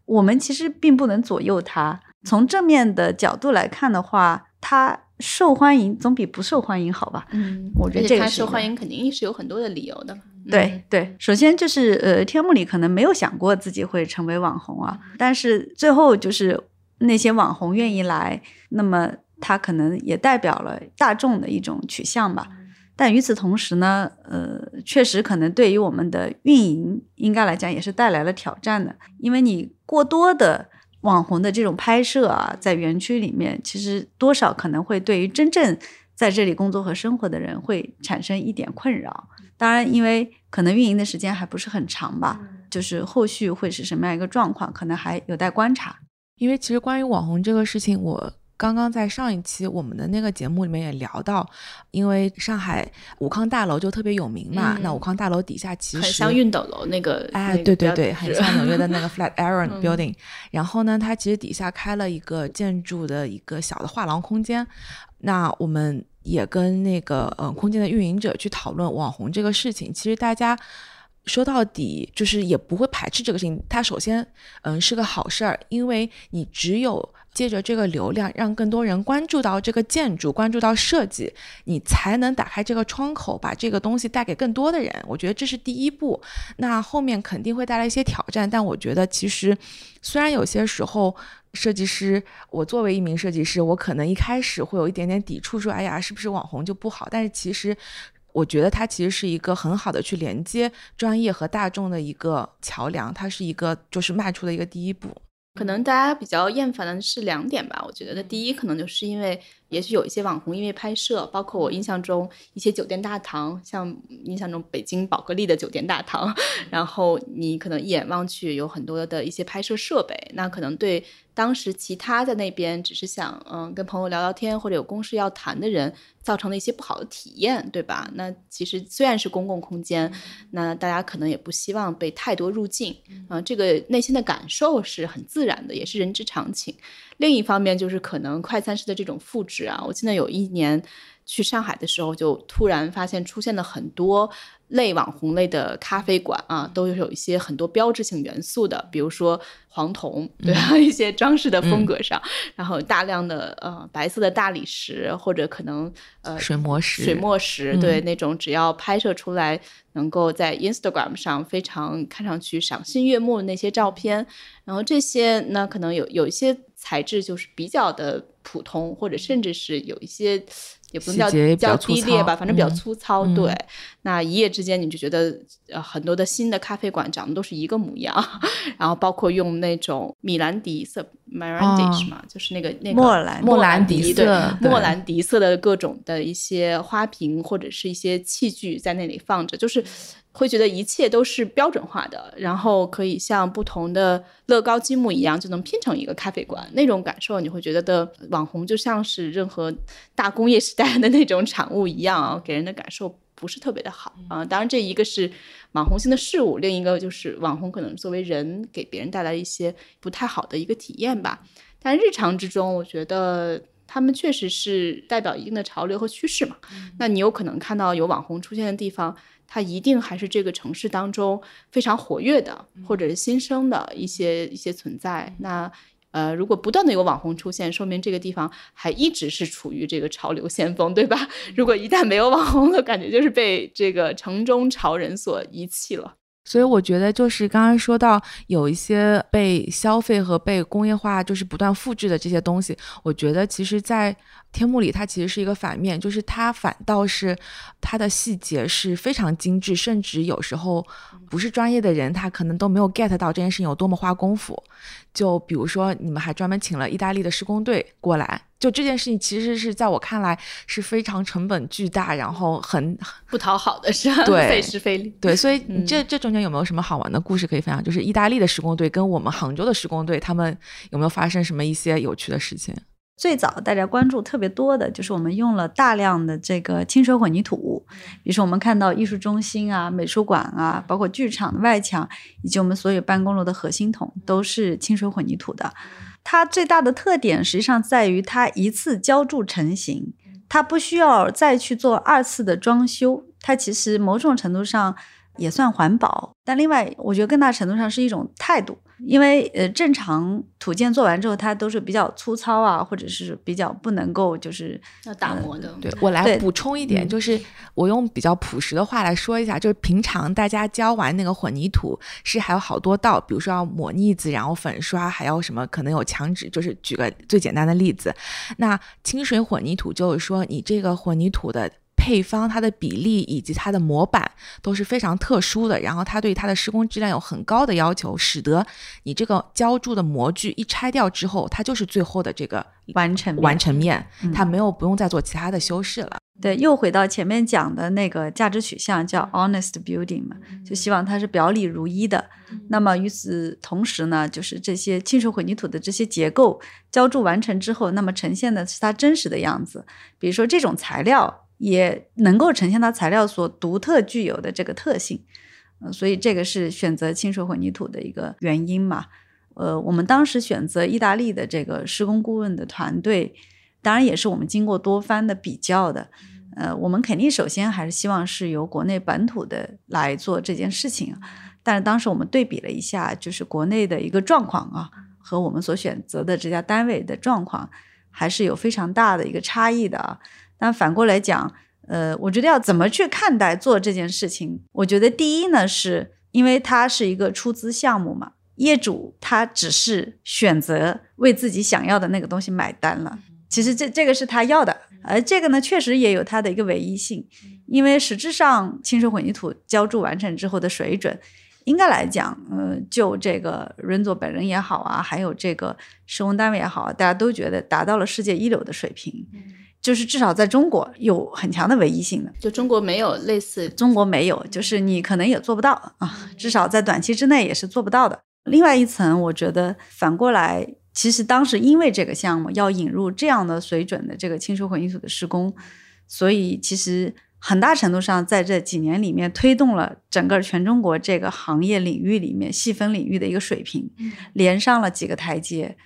我们其实并不能左右它。从正面的角度来看的话，它。受欢迎总比不受欢迎好吧？嗯，我觉得这个受欢迎肯定是有很多的理由的。对对，首先就是呃，天幕里可能没有想过自己会成为网红啊，但是最后就是那些网红愿意来，那么他可能也代表了大众的一种取向吧。但与此同时呢，呃，确实可能对于我们的运营应该来讲也是带来了挑战的，因为你过多的。网红的这种拍摄啊，在园区里面，其实多少可能会对于真正在这里工作和生活的人会产生一点困扰。当然，因为可能运营的时间还不是很长吧，就是后续会是什么样一个状况，可能还有待观察。因为其实关于网红这个事情，我。刚刚在上一期我们的那个节目里面也聊到，因为上海武康大楼就特别有名嘛，那武康大楼底下其实很像熨斗楼那个，哎，对对对，很像纽约的 那个 Flatiron Building。然后呢，它其实底下开了一个建筑的一个小的画廊空间。那我们也跟那个嗯空间的运营者去讨论网红这个事情。其实大家说到底就是也不会排斥这个事情。它首先嗯是个好事儿，因为你只有。借着这个流量，让更多人关注到这个建筑，关注到设计，你才能打开这个窗口，把这个东西带给更多的人。我觉得这是第一步。那后面肯定会带来一些挑战，但我觉得其实虽然有些时候设计师，我作为一名设计师，我可能一开始会有一点点抵触，说哎呀，是不是网红就不好？但是其实我觉得它其实是一个很好的去连接专业和大众的一个桥梁，它是一个就是迈出的一个第一步。可能大家比较厌烦的是两点吧，我觉得，那第一可能就是因为。也许有一些网红因为拍摄，包括我印象中一些酒店大堂，像印象中北京宝格丽的酒店大堂，然后你可能一眼望去有很多的一些拍摄设备，那可能对当时其他在那边只是想嗯跟朋友聊聊天或者有公事要谈的人造成了一些不好的体验，对吧？那其实虽然是公共空间，那大家可能也不希望被太多入境，嗯，这个内心的感受是很自然的，也是人之常情。另一方面就是可能快餐式的这种复制啊，我记得有一年去上海的时候，就突然发现出现了很多类网红类的咖啡馆啊，都有一些很多标志性元素的，比如说黄铜，对啊，一些装饰的风格上，然后大量的呃白色的大理石或者可能呃水磨石，水墨石，对那种只要拍摄出来能够在 Instagram 上非常看上去赏心悦目的那些照片，然后这些呢可能有有一些。材质就是比较的普通，或者甚至是有一些也不能叫叫低劣吧，反正比较粗糙。对，那一夜之间你就觉得呃很多的新的咖啡馆长得都是一个模样，然后包括用那种米兰迪色 m a r a n d i 是吗？就是那个那个莫兰莫兰迪色，莫兰迪色的各种的一些花瓶或者是一些器具在那里放着，就是。会觉得一切都是标准化的，然后可以像不同的乐高积木一样就能拼成一个咖啡馆，那种感受你会觉得的网红就像是任何大工业时代的那种产物一样啊，给人的感受不是特别的好啊。当然，这一个是网红性的事物，另一个就是网红可能作为人给别人带来一些不太好的一个体验吧。但日常之中，我觉得他们确实是代表一定的潮流和趋势嘛。那你有可能看到有网红出现的地方。它一定还是这个城市当中非常活跃的，或者是新生的一些一些存在。那呃，如果不断的有网红出现，说明这个地方还一直是处于这个潮流先锋，对吧？如果一旦没有网红了，感觉就是被这个城中潮人所遗弃了。所以我觉得，就是刚刚说到有一些被消费和被工业化就是不断复制的这些东西，我觉得其实，在天幕里，它其实是一个反面，就是它反倒是它的细节是非常精致，甚至有时候不是专业的人，他可能都没有 get 到这件事情有多么花功夫。就比如说，你们还专门请了意大利的施工队过来。就这件事情，其实是在我看来是非常成本巨大，然后很 不讨好的，是吧？对，费时费力。对，所以你这这中间有没有什么好玩的故事可以分享？就是意大利的施工队跟我们杭州的施工队，他们有没有发生什么一些有趣的事情？最早大家关注特别多的就是我们用了大量的这个清水混凝土，比如说我们看到艺术中心啊、美术馆啊，包括剧场的外墙，以及我们所有办公楼的核心筒都是清水混凝土的。它最大的特点实际上在于它一次浇筑成型，它不需要再去做二次的装修，它其实某种程度上也算环保。但另外，我觉得更大程度上是一种态度。因为呃，正常土建做完之后，它都是比较粗糙啊，或者是比较不能够就是要打磨的。对我来补充一点，就是我用比较朴实的话来说一下，就是平常大家浇完那个混凝土是还有好多道，比如说要抹腻子，然后粉刷，还要什么可能有墙纸。就是举个最简单的例子，那清水混凝土就是说你这个混凝土的。配方、它的比例以及它的模板都是非常特殊的，然后它对它的施工质量有很高的要求，使得你这个浇筑的模具一拆掉之后，它就是最后的这个完成完成面，嗯它没有不用再做其他的修饰了。对，又回到前面讲的那个价值取向，叫 honest building 嘛，就希望它是表里如一的。那么与此同时呢，就是这些清水混凝土的这些结构浇筑完成之后，那么呈现的是它真实的样子。比如说这种材料也能够呈现它材料所独特具有的这个特性。呃，所以这个是选择清水混凝土的一个原因嘛。呃，我们当时选择意大利的这个施工顾问的团队，当然也是我们经过多番的比较的。呃，我们肯定首先还是希望是由国内本土的来做这件事情，但是当时我们对比了一下，就是国内的一个状况啊，和我们所选择的这家单位的状况，还是有非常大的一个差异的啊。但反过来讲，呃，我觉得要怎么去看待做这件事情？我觉得第一呢，是因为它是一个出资项目嘛，业主他只是选择为自己想要的那个东西买单了。其实这这个是他要的，而这个呢，确实也有它的一个唯一性，因为实质上清水混凝土浇筑完成之后的水准，应该来讲，呃，就这个仁佐本人也好啊，还有这个施工单位也好，大家都觉得达到了世界一流的水平，就是至少在中国有很强的唯一性的。就中国没有类似中国没有，就是你可能也做不到啊，至少在短期之内也是做不到的。另外一层，我觉得反过来，其实当时因为这个项目要引入这样的水准的这个清水混凝土的施工，所以其实很大程度上在这几年里面推动了整个全中国这个行业领域里面细分领域的一个水平，连上了几个台阶。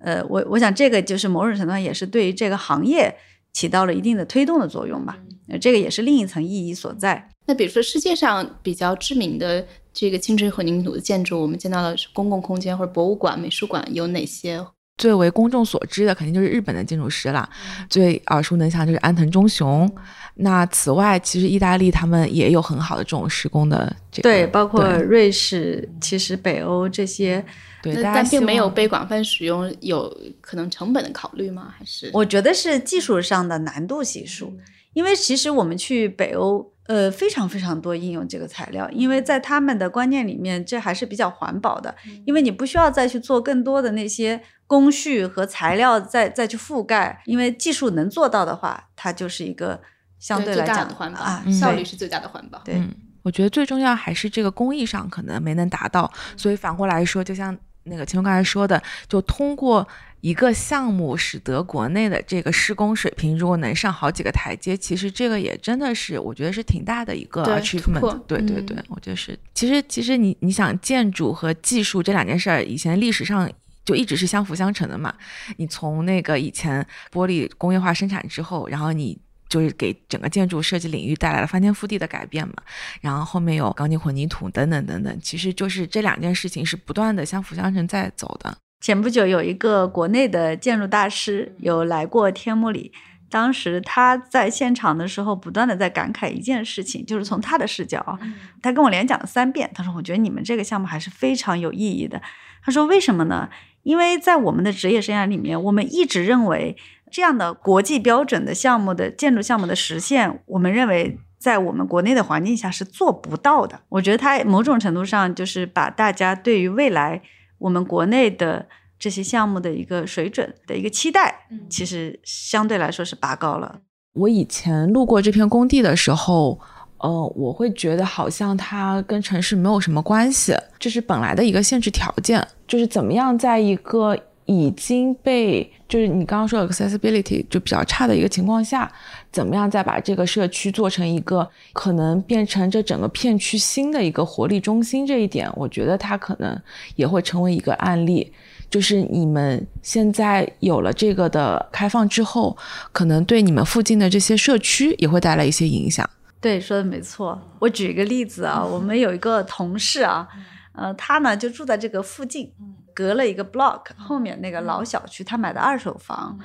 呃，我我想这个就是某种程度上也是对于这个行业起到了一定的推动的作用吧。呃，这个也是另一层意义所在。那比如说世界上比较知名的这个清水混凝土的建筑，我们见到的是公共空间或者博物馆、美术馆有哪些？最为公众所知的肯定就是日本的建筑师了，最耳熟能详就是安藤忠雄。那此外，其实意大利他们也有很好的这种施工的这个，对，包括瑞士，其实北欧这些，对，但并没有被广泛使用，有可能成本的考虑吗？还是我觉得是技术上的难度系数。因为其实我们去北欧，呃，非常非常多应用这个材料，因为在他们的观念里面，这还是比较环保的，因为你不需要再去做更多的那些工序和材料再再去覆盖，因为技术能做到的话，它就是一个相对来讲的环保、啊，嗯效率是最大的环保？对。嗯，我觉得最重要还是这个工艺上可能没能达到，所以反过来说，就像那个秦总刚才说的，就通过一个项目使得国内的这个施工水平如果能上好几个台阶，其实这个也真的是我觉得是挺大的一个 achievement 对对对，我觉得是。其实其实你你想建筑和技术这两件事儿，以前历史上。就一直是相辅相成的嘛。你从那个以前玻璃工业化生产之后，然后你就是给整个建筑设计领域带来了翻天覆地的改变嘛。然后后面有钢筋混凝土等等等等，其实就是这两件事情是不断的相辅相成在走的。前不久有一个国内的建筑大师有来过天目里，当时他在现场的时候不断的在感慨一件事情，就是从他的视角啊，他跟我连讲了三遍，他说我觉得你们这个项目还是非常有意义的。他说为什么呢？因为在我们的职业生涯里面，我们一直认为这样的国际标准的项目的建筑项目的实现，我们认为在我们国内的环境下是做不到的。我觉得它某种程度上就是把大家对于未来我们国内的这些项目的一个水准的一个期待，其实相对来说是拔高了。我以前路过这片工地的时候，呃，我会觉得好像它跟城市没有什么关系，这是本来的一个限制条件，就是怎么样在一个已经被就是你刚刚说 accessibility 就比较差的一个情况下，怎么样再把这个社区做成一个可能变成这整个片区新的一个活力中心？这一点，我觉得它可能也会成为一个案例。就是你们现在有了这个的开放之后，可能对你们附近的这些社区也会带来一些影响。对，说的没错。我举一个例子啊，我们有一个同事啊，呃，他呢就住在这个附近。隔了一个 block 后面那个老小区，他买的二手房。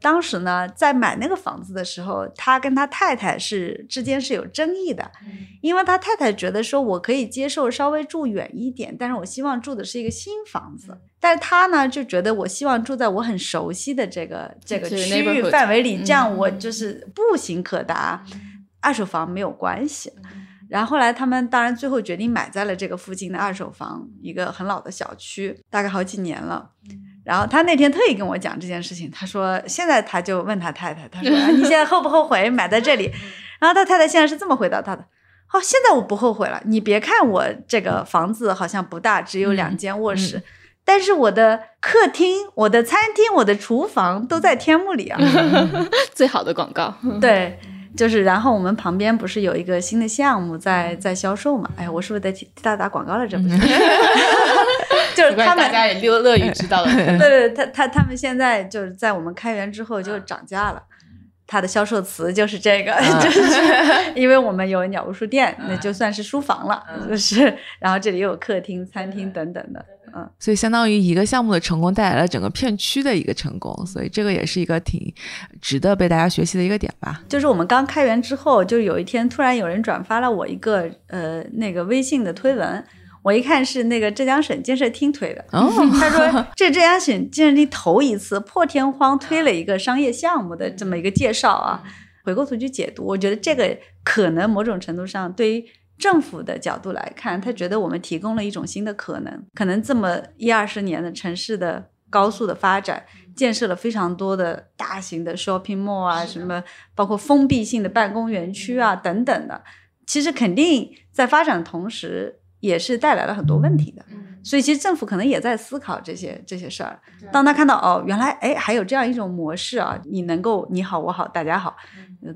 当时呢，在买那个房子的时候，他跟他太太是之间是有争议的，因为他太太觉得说，我可以接受稍微住远一点，但是我希望住的是一个新房子。但是他呢，就觉得我希望住在我很熟悉的这个这个区域范围里，这样我就是步行可达，二手房没有关系。然后后来他们当然最后决定买在了这个附近的二手房，一个很老的小区，大概好几年了。然后他那天特意跟我讲这件事情，他说现在他就问他太太，他说你现在后不后悔买在这里？然后他太太现在是这么回答他的：哦，现在我不后悔了。你别看我这个房子好像不大，只有两间卧室，但是我的客厅、我的餐厅、我的厨房都在天幕里啊，最好的广告。对。就是，然后我们旁边不是有一个新的项目在在销售嘛？哎呀，我是不是在替大家打广告了？这不是，就是他们大家也乐乐于知道了。对对，他他他们现在就是在我们开园之后就涨价了，它的销售词就是这个，就是因为我们有鸟屋书店，那就算是书房了，就是，然后这里又有客厅、餐厅等等的。嗯，所以相当于一个项目的成功带来了整个片区的一个成功，所以这个也是一个挺值得被大家学习的一个点吧。就是我们刚开园之后，就有一天突然有人转发了我一个呃那个微信的推文，我一看是那个浙江省建设厅推的，他说这浙江省建设厅头一次破天荒推了一个商业项目的这么一个介绍啊。回过头去解读，我觉得这个可能某种程度上对于。政府的角度来看，他觉得我们提供了一种新的可能。可能这么一二十年的城市的高速的发展，建设了非常多的大型的 shopping mall 啊，什么包括封闭性的办公园区啊等等的，其实肯定在发展的同时，也是带来了很多问题的。所以其实政府可能也在思考这些这些事儿。当他看到哦，原来哎还有这样一种模式啊，你能够你好我好大家好，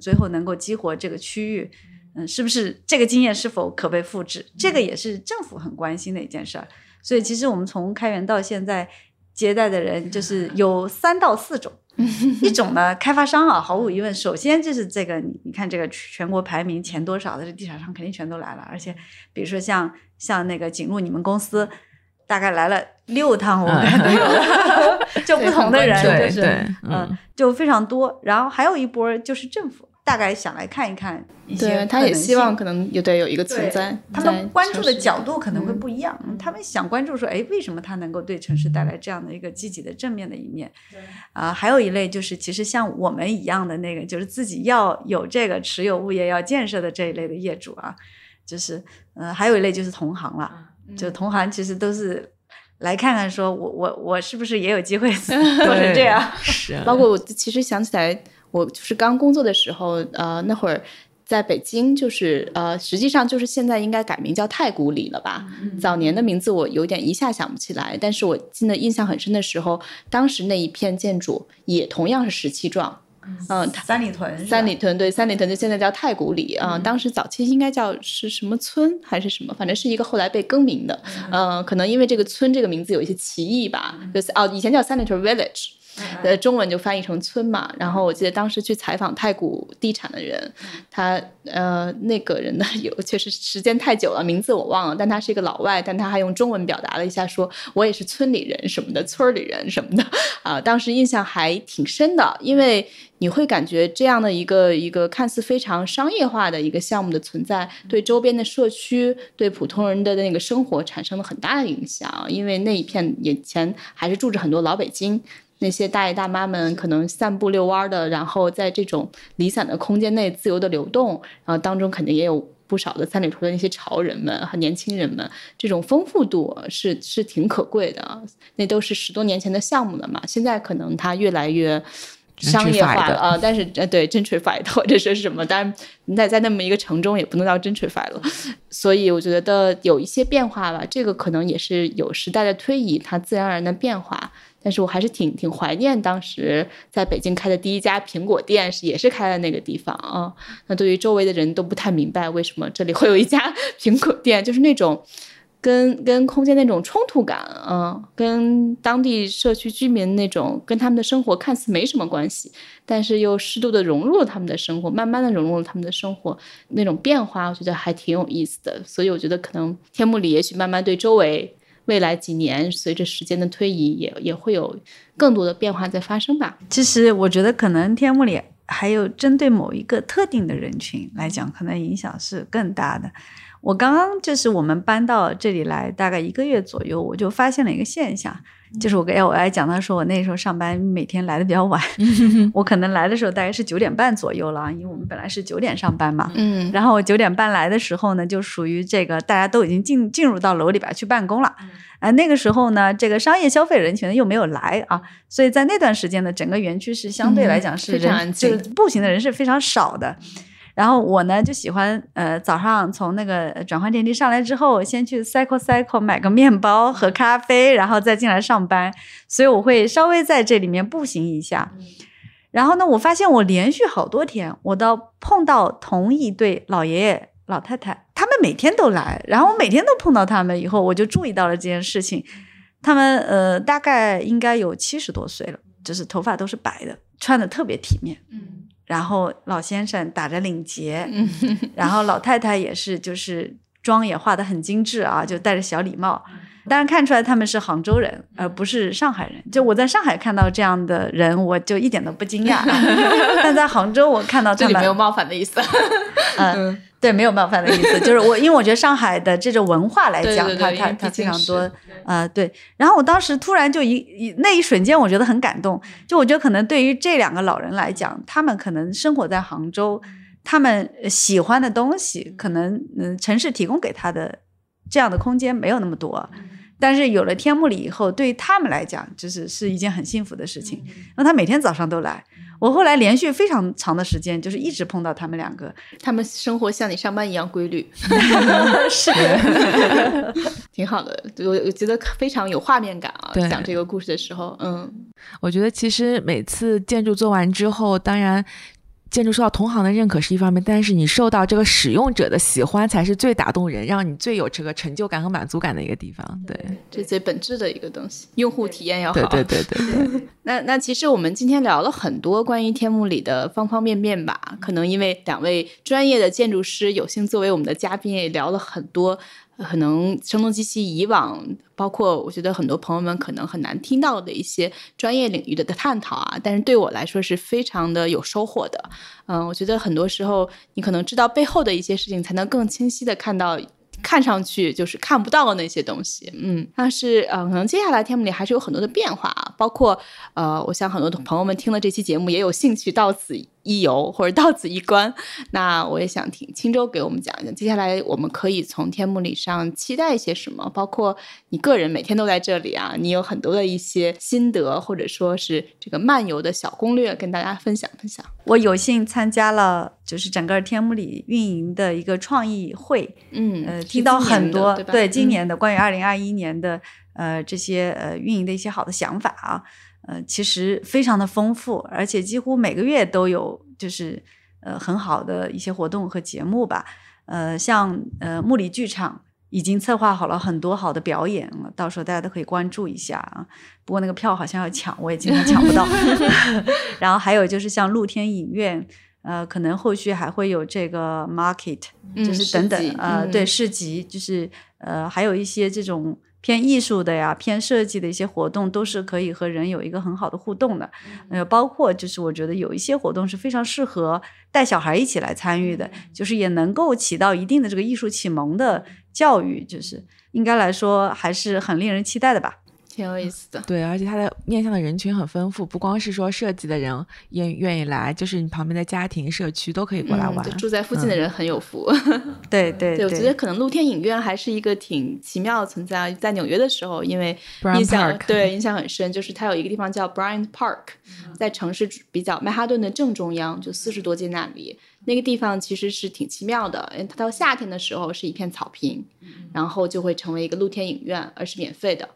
最后能够激活这个区域。嗯，是不是这个经验是否可被复制？这个也是政府很关心的一件事儿。所以，其实我们从开源到现在接待的人，就是有三到四种。一种呢，开发商啊，毫无疑问，首先就是这个，你你看这个全国排名前多少的这地产商肯定全都来了。而且，比如说像像那个景路，你们公司大概来了六趟，我感觉，就不同的人，就是嗯，就非常多。然后还有一波就是政府。大概想来看一看一些，他也希望可能有对有一个存在，他们关注的角度可能会不一样。他们想关注说，哎，为什么它能够对城市带来这样的一个积极的正面的一面？啊，还有一类就是，其实像我们一样的那个，就是自己要有这个持有物业要建设的这一类的业主啊，就是呃，还有一类就是同行了，就同行其实都是来看看，说我我我是不是也有机会 做成这样？是，包括我其实想起来。我就是刚工作的时候，呃，那会儿在北京，就是呃，实际上就是现在应该改名叫太古里了吧？早年的名字我有点一下想不起来，但是我记得印象很深的时候，当时那一片建筑也同样是十七幢，嗯，三里屯，三里屯对，三里屯就现在叫太古里啊，当时早期应该叫是什么村还是什么，反正是一个后来被更名的，嗯，可能因为这个村这个名字有一些歧义吧，就是哦，以前叫三里屯 Village。呃，中文就翻译成村嘛。然后我记得当时去采访太古地产的人，他呃那个人呢 有确实时间太久了，名字我忘了，但他是一个老外，但他还用中文表达了一下，说我也是村里人什么的，村里人什么的啊。当时印象还挺深的，因为你会感觉这样的一个一个看似非常商业化的一个项目的存在，对周边的社区、对普通人的那个生活产生了很大的影响，因为那一片以前还是住着很多老北京。那些大爷大妈们可能散步遛弯的，然后在这种离散的空间内自由的流动，然后当中肯定也有不少的三里屯的那些潮人们和年轻人们，这种丰富度是是挺可贵的。那都是十多年前的项目了嘛，现在可能它越来越商业化了啊。但是呃，对 gentrified 或者说是什么，但是你在在那么一个城中也不能叫 gentrified 了。所以我觉得有一些变化吧，这个可能也是有时代的推移，它自然而然的变化。但是我还是挺挺怀念当时在北京开的第一家苹果店，是也是开在那个地方啊。那对于周围的人都不太明白为什么这里会有一家 苹果店，就是那种。跟跟空间那种冲突感，嗯，跟当地社区居民那种跟他们的生活看似没什么关系，但是又适度的融入了他们的生活，慢慢的融入了他们的生活，那种变化，我觉得还挺有意思的。所以我觉得可能天幕里也许慢慢对周围未来几年随着时间的推移，也也会有更多的变化在发生吧。其实我觉得可能天幕里还有针对某一个特定的人群来讲，可能影响是更大的。我刚刚就是我们搬到这里来大概一个月左右，我就发现了一个现象，就是我跟我爱讲到说，我那时候上班每天来的比较晚，我可能来的时候大概是九点半左右了，因为我们本来是九点上班嘛，嗯，然后我九点半来的时候呢，就属于这个大家都已经进进入到楼里边去办公了，啊，那个时候呢，这个商业消费人群又没有来啊，所以在那段时间呢，整个园区是相对来讲是人就是步行的人是非常少的。然后我呢就喜欢，呃，早上从那个转换电梯上来之后，先去 cycle cycle 买个面包和咖啡，然后再进来上班。所以我会稍微在这里面步行一下。然后呢，我发现我连续好多天，我都碰到同一对老爷爷老太太，他们每天都来，然后我每天都碰到他们，以后我就注意到了这件事情。他们呃大概应该有七十多岁了，就是头发都是白的，穿的特别体面。嗯。然后老先生打着领结，然后老太太也是，就是妆也化得很精致啊，就戴着小礼帽。当然看出来他们是杭州人，而不是上海人。就我在上海看到这样的人，我就一点都不惊讶。但在杭州，我看到他们没有冒犯的意思。嗯，对，没有冒犯的意思，就是我，因为我觉得上海的这种文化来讲，它它它非常多。呃，对。然后我当时突然就一一那一瞬间，我觉得很感动。就我觉得可能对于这两个老人来讲，他们可能生活在杭州，他们喜欢的东西，可能嗯城市提供给他的这样的空间没有那么多。但是有了天幕里以后，对于他们来讲，就是是一件很幸福的事情。那他每天早上都来，我后来连续非常长的时间，就是一直碰到他们两个。他们生活像你上班一样规律，是，挺好的。我我觉得非常有画面感啊，讲这个故事的时候，嗯，我觉得其实每次建筑做完之后，当然。建筑受到同行的认可是一方面，但是你受到这个使用者的喜欢才是最打动人，让你最有这个成就感和满足感的一个地方。对，这最本质的一个东西，用户体验要好。对对对对对。那那其实我们今天聊了很多关于天幕里的方方面面吧，可能因为两位专业的建筑师有幸作为我们的嘉宾，也聊了很多。可能声东击西，以往包括我觉得很多朋友们可能很难听到的一些专业领域的的探讨啊，但是对我来说是非常的有收获的。嗯，我觉得很多时候你可能知道背后的一些事情，才能更清晰的看到。看上去就是看不到的那些东西，嗯，但是呃，可能接下来天幕里还是有很多的变化啊，包括呃，我想很多朋友们听了这期节目也有兴趣到此一游或者到此一观，那我也想听青州给我们讲一讲，接下来我们可以从天幕里上期待一些什么，包括你个人每天都在这里啊，你有很多的一些心得或者说是这个漫游的小攻略跟大家分享分享。我有幸参加了就是整个天幕里运营的一个创意会，嗯，呃。听到很多对今年的关于二零二一年的呃这些呃运营的一些好的想法啊，呃其实非常的丰富，而且几乎每个月都有就是呃很好的一些活动和节目吧，呃像呃木里剧场已经策划好了很多好的表演了，到时候大家都可以关注一下啊。不过那个票好像要抢，我也经常抢不到。然后还有就是像露天影院。呃，可能后续还会有这个 market，就是等等，呃，对，市集，就是呃，还有一些这种偏艺术的呀、偏设计的一些活动，都是可以和人有一个很好的互动的。呃，包括就是我觉得有一些活动是非常适合带小孩一起来参与的，就是也能够起到一定的这个艺术启蒙的教育，就是应该来说还是很令人期待的吧。挺有意思的，对，而且它的面向的人群很丰富，不光是说设计的人愿愿意来，就是你旁边的家庭、社区都可以过来玩。住在附近的人很有福。对对对，我觉得可能露天影院还是一个挺奇妙的存在。在纽约的时候，因为印象对印象很深，就是它有一个地方叫 Bryant Park，在城市比较曼哈顿的正中央，就四十多街那里，那个地方其实是挺奇妙的。它到夏天的时候是一片草坪，然后就会成为一个露天影院，而是免费的。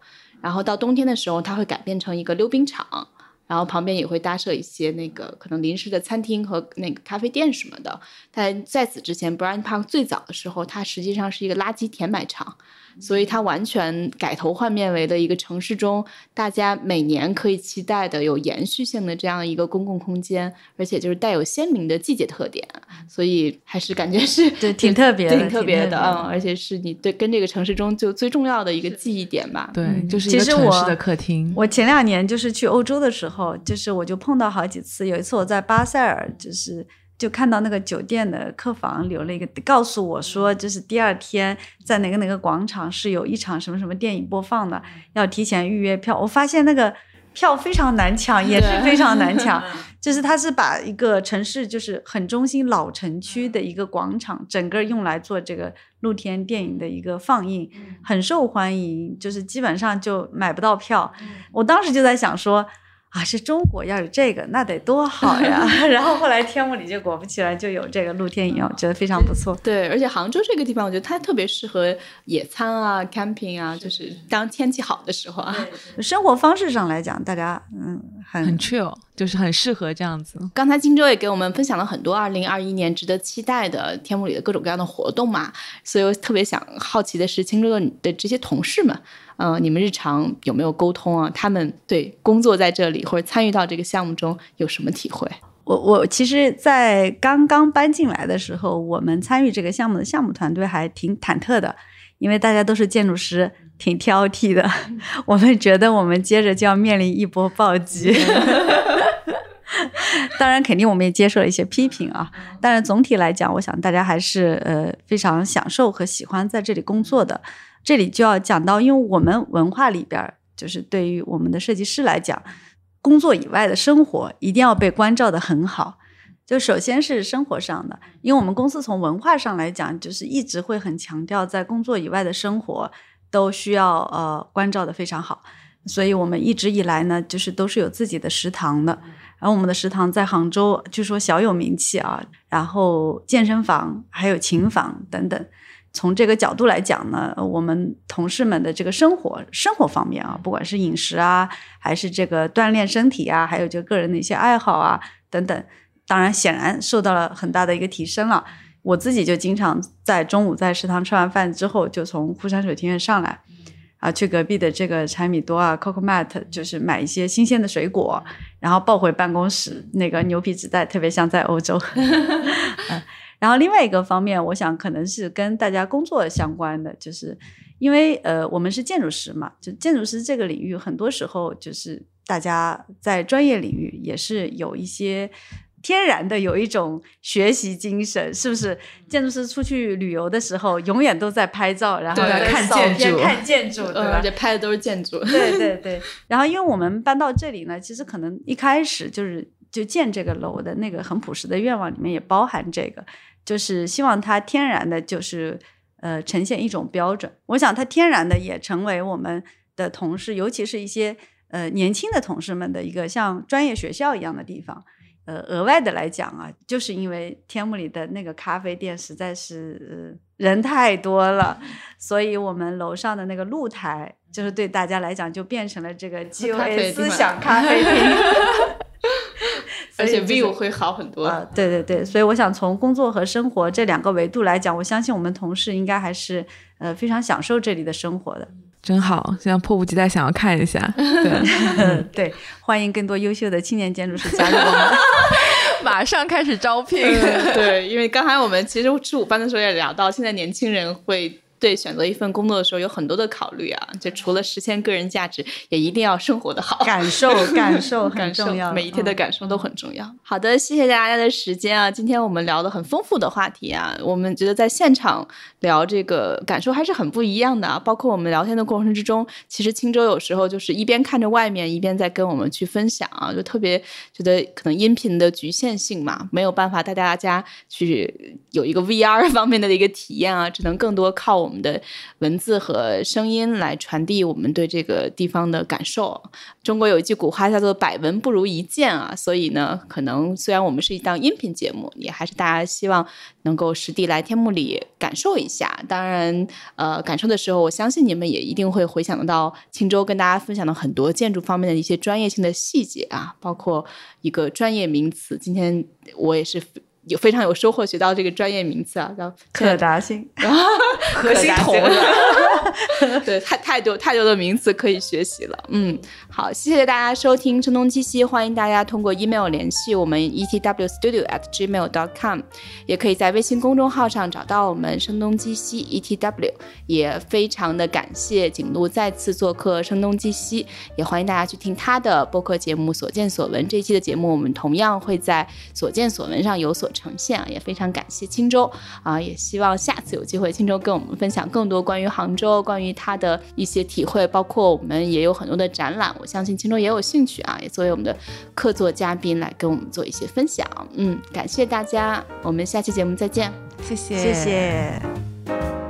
然后到冬天的时候，它会改变成一个溜冰场。然后旁边也会搭设一些那个可能临时的餐厅和那个咖啡店什么的。但在此之前，Brian Park 最早的时候，它实际上是一个垃圾填埋场。所以它完全改头换面为的一个城市中，大家每年可以期待的有延续性的这样一个公共空间，而且就是带有鲜明的季节特点，所以还是感觉是对挺特别的，挺特别的，嗯，而且是你对跟这个城市中就最重要的一个记忆点吧。对，就是一个城市的客厅。我前两年就是去欧洲的时候，就是我就碰到好几次，有一次我在巴塞尔，就是。就看到那个酒店的客房留了一个，告诉我说，就是第二天在哪个哪个广场是有一场什么什么电影播放的，要提前预约票。我发现那个票非常难抢，也是非常难抢。就是他是把一个城市就是很中心老城区的一个广场，整个用来做这个露天电影的一个放映，很受欢迎，就是基本上就买不到票。我当时就在想说。啊，是中国要有这个，那得多好呀！然后后来天目里就果不其然就有这个露天影，我觉得非常不错。对，而且杭州这个地方，我觉得它特别适合野餐啊、camping 啊，就是当天气好的时候啊。生活方式上来讲，大家嗯很很 chill，就是很适合这样子。刚才荆州也给我们分享了很多二零二一年值得期待的天幕里的各种各样的活动嘛，所以我特别想好奇的是，荆州的你的这些同事们。嗯，你们日常有没有沟通啊？他们对工作在这里或者参与到这个项目中有什么体会？我我其实，在刚刚搬进来的时候，我们参与这个项目的项目团队还挺忐忑的，因为大家都是建筑师，挺挑剔的。我们觉得我们接着就要面临一波暴击。当然，肯定我们也接受了一些批评啊。但是总体来讲，我想大家还是呃非常享受和喜欢在这里工作的。这里就要讲到，因为我们文化里边，就是对于我们的设计师来讲，工作以外的生活一定要被关照的很好。就首先是生活上的，因为我们公司从文化上来讲，就是一直会很强调在工作以外的生活都需要呃关照的非常好。所以我们一直以来呢，就是都是有自己的食堂的。然后我们的食堂在杭州，据说小有名气啊。然后健身房还有琴房等等。从这个角度来讲呢，我们同事们的这个生活生活方面啊，不管是饮食啊，还是这个锻炼身体啊，还有就个人的一些爱好啊等等，当然显然受到了很大的一个提升了。我自己就经常在中午在食堂吃完饭之后，就从枯山水庭院上来，啊，去隔壁的这个柴米多啊，Cocomat，就是买一些新鲜的水果，然后抱回办公室，那个牛皮纸袋特别像在欧洲。然后另外一个方面，我想可能是跟大家工作相关的，就是因为呃，我们是建筑师嘛，就建筑师这个领域，很多时候就是大家在专业领域也是有一些天然的有一种学习精神，是不是？建筑师出去旅游的时候，永远都在拍照，然后看建筑，看建筑，对吧？而且拍的都是建筑。对对对。然后因为我们搬到这里呢，其实可能一开始就是。就建这个楼的那个很朴实的愿望里面也包含这个，就是希望它天然的，就是呃呈现一种标准。我想它天然的也成为我们的同事，尤其是一些呃年轻的同事们的一个像专业学校一样的地方。呃，额外的来讲啊，就是因为天幕里的那个咖啡店实在是人太多了，所以我们楼上的那个露台，就是对大家来讲就变成了这个 G O A 思想咖啡厅。而且 view 会好很多啊！对对对，所以我想从工作和生活这两个维度来讲，我相信我们同事应该还是呃非常享受这里的生活的。真好，现在迫不及待想要看一下。对 对，欢迎更多优秀的青年建筑师加入我们，马上开始招聘。对，因为刚才我们其实吃午饭的时候也聊到，现在年轻人会。对选择一份工作的时候有很多的考虑啊，就除了实现个人价值，也一定要生活的好，感受 感受很重要，每一天的感受都很重要。好的，谢谢大家的时间啊，今天我们聊的很丰富的话题啊，我们觉得在现场聊这个感受还是很不一样的啊。包括我们聊天的过程之中，其实青州有时候就是一边看着外面，一边在跟我们去分享啊，就特别觉得可能音频的局限性嘛，没有办法带大家去有一个 VR 方面的一个体验啊，只能更多靠。我们的文字和声音来传递我们对这个地方的感受。中国有一句古话叫做“百闻不如一见”啊，所以呢，可能虽然我们是一档音频节目，也还是大家希望能够实地来天幕里感受一下。当然，呃，感受的时候，我相信你们也一定会回想得到青州跟大家分享的很多建筑方面的一些专业性的细节啊，包括一个专业名词。今天我也是。有非常有收获，学到这个专业名词啊，叫可达性 核心同 对，太太多太多的名词可以学习了。嗯，好，谢谢大家收听《声东击西》，欢迎大家通过 email 联系我们 etwstudio@gmail.com，也可以在微信公众号上找到我们“声东击西 ”etw。也非常的感谢景路再次做客《声东击西》，也欢迎大家去听他的播客节目《所见所闻》。这一期的节目我们同样会在《所见所闻》上有所。呈现啊，也非常感谢青州啊，也希望下次有机会青州跟我们分享更多关于杭州、关于他的一些体会，包括我们也有很多的展览，我相信青州也有兴趣啊，也作为我们的客座嘉宾来跟我们做一些分享。嗯，感谢大家，我们下期节目再见，谢谢，谢谢。